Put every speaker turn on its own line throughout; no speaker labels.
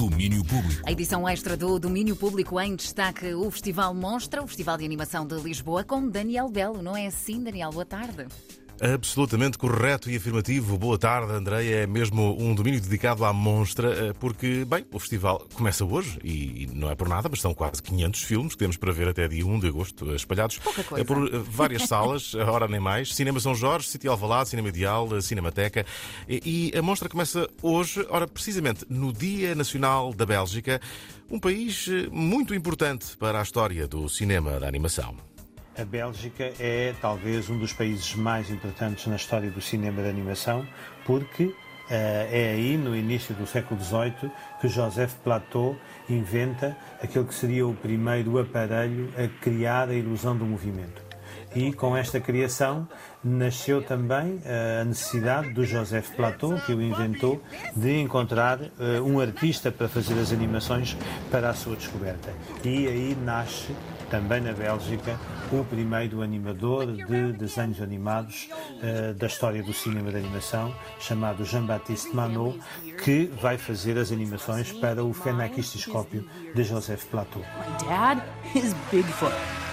Domínio Público.
A edição extra do Domínio Público em destaque o Festival Monstra, o Festival de Animação de Lisboa, com Daniel Belo. Não é assim, Daniel? Boa tarde.
Absolutamente correto e afirmativo. Boa tarde, Andreia. É mesmo um domínio dedicado à monstra, eh, porque, bem, o festival começa hoje e não é por nada, mas são quase 500 filmes que temos para ver até dia 1 de agosto, eh, espalhados
coisa.
por eh, várias salas, hora nem mais. Cinema São Jorge, City Alvalade, Cinema Ideal, Cinemateca. E, e a monstra começa hoje, ora, precisamente no Dia Nacional da Bélgica, um país muito importante para a história do cinema da animação.
A Bélgica é talvez um dos países mais importantes na história do cinema de animação, porque eh, é aí, no início do século XVIII, que Joseph Plateau inventa aquele que seria o primeiro aparelho a criar a ilusão do movimento. E com esta criação nasceu também eh, a necessidade do Joseph Plateau, que o inventou, de encontrar eh, um artista para fazer as animações para a sua descoberta. E aí nasce também na Bélgica, o primeiro animador de desenhos animados uh, da história do cinema de animação, chamado Jean-Baptiste Manot, que vai fazer as animações para o Fenaquistiscópio de Joseph Plateau.
My dad is Bigfoot.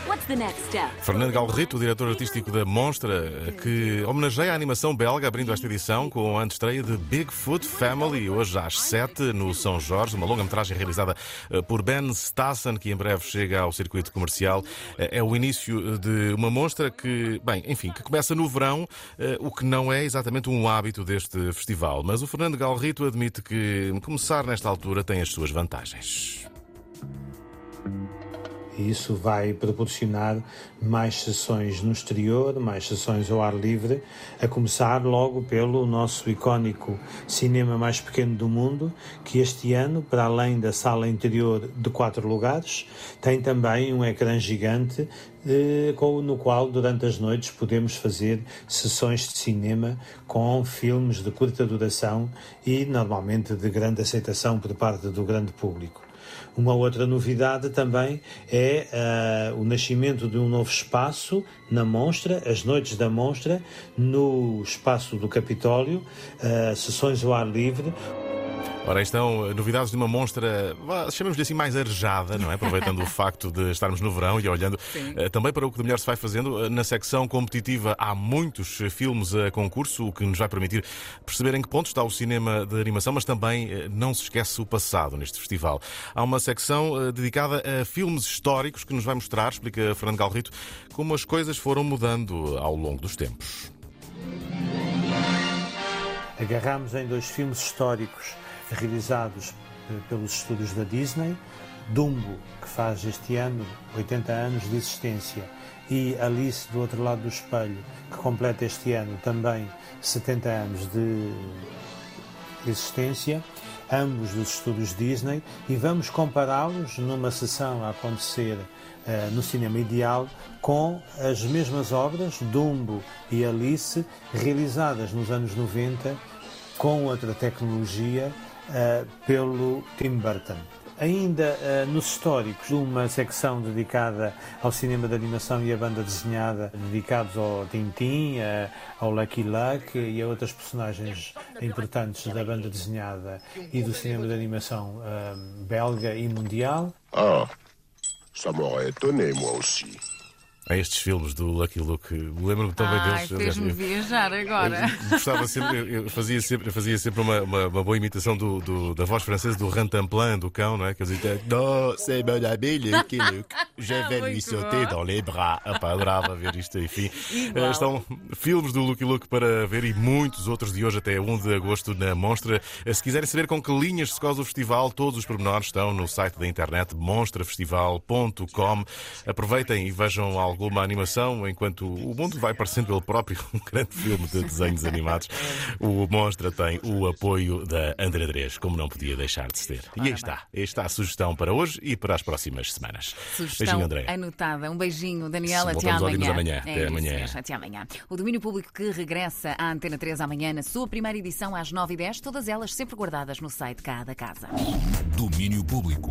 Fernando Galrito, diretor artístico da Monstra, que homenageia a animação belga, abrindo esta edição com a antestreia de Bigfoot Family, hoje às 7 no São Jorge, uma longa-metragem realizada eh, por Ben Stassen, que em breve chega ao circuito comercial. Eh, É o início de uma monstra que, bem, enfim, que começa no verão, eh, o que não é exatamente um hábito deste festival. Mas o Fernando Galrito admite que começar nesta altura tem as suas vantagens.
E isso vai proporcionar mais sessões no exterior, mais sessões ao ar livre, a começar logo pelo nosso icónico cinema mais pequeno do mundo, que este ano, para além da sala interior de quatro lugares, tem também um ecrã gigante eh, no qual, durante as noites, podemos fazer sessões de cinema com filmes de curta duração e, normalmente, de grande aceitação por parte do grande público. Uma outra novidade também é ah, o nascimento de um novo espaço na Monstra, as noites da Monstra, no espaço do Capitólio, ah, sessões ao ar livre,
Ora, aí estão novidades de uma monstra, vá, chamemos-lhe assim, mais arejada, não é? Aproveitando o facto de estarmos no verão e olhando eh, também para o que de melhor se vai fazendo. Eh, Na secção competitiva há muitos eh, filmes a concurso, o que nos vai permitir perceber em que ponto está o cinema de animação, mas também eh, não se esquece o passado neste festival. Há uma secção eh, dedicada a filmes históricos que nos vai mostrar, explica Fernando Galrito, como as coisas foram mudando ao longo dos tempos.
Agarramos em dois filmes históricos realizados eh, pelos estúdios da Disney, Dumbo, que faz este ano 80 anos de existência, e Alice do outro lado do espelho, que completa este ano também 70 anos de existência, ambos dos estúdios Disney, e vamos compará-los numa sessão a acontecer eh, no Cinema Ideal com as mesmas obras, Dumbo e Alice, realizadas nos anos 90 com outra tecnologia eh, pelo Tim Burton. Ainda eh, nos históricos, uma secção dedicada ao cinema de animação e à banda desenhada, dedicados ao Tintin, eh, ao Lucky Luck e a outras personagens importantes da banda desenhada e do cinema de animação belga e mundial.
Ah, ça m'aurait étonné, moi aussi.
Há estes filmes do Lucky Luke, lembro-me também
Ai,
deles.
fez-me viajar agora.
Eu gostava sempre, eu- eu fazia sempre, eu fazia sempre uma, uma, uma boa imitação do, do- da voz francesa do Rantanplan, do cão, não é? Que eles diziam, non, c'est mon ami Lucky Luke, je vais lui
Muito
sauter
bom.
dans les bras. Epá, adorava ver isto, enfim.
Igual.
Eh, Estão filmes do Lucky Luke para ver e muitos outros de hoje até 1 de agosto na Monstra. Eh, Se quiserem saber com que linhas se causa o festival, todos os pormenores estão no site da internet monstrafestival.com. Aproveitem e vejam alguma animação enquanto o mundo vai parecendo ele próprio um grande filme de desenhos animados. O Monstra tem o apoio da André Drês, como não podia deixar de ser. E aí está. Aí está a sugestão para hoje e para as próximas semanas.
Sugestão
Beijinho, André.
anotada. Um beijinho, Daniela. Até amanhã.
amanhã.
É
Até
isso
amanhã.
mesmo, até amanhã. O domínio público que regressa à Antena 3 amanhã na sua primeira edição às 9h10, todas elas sempre guardadas no site cá da casa.
Domínio Público.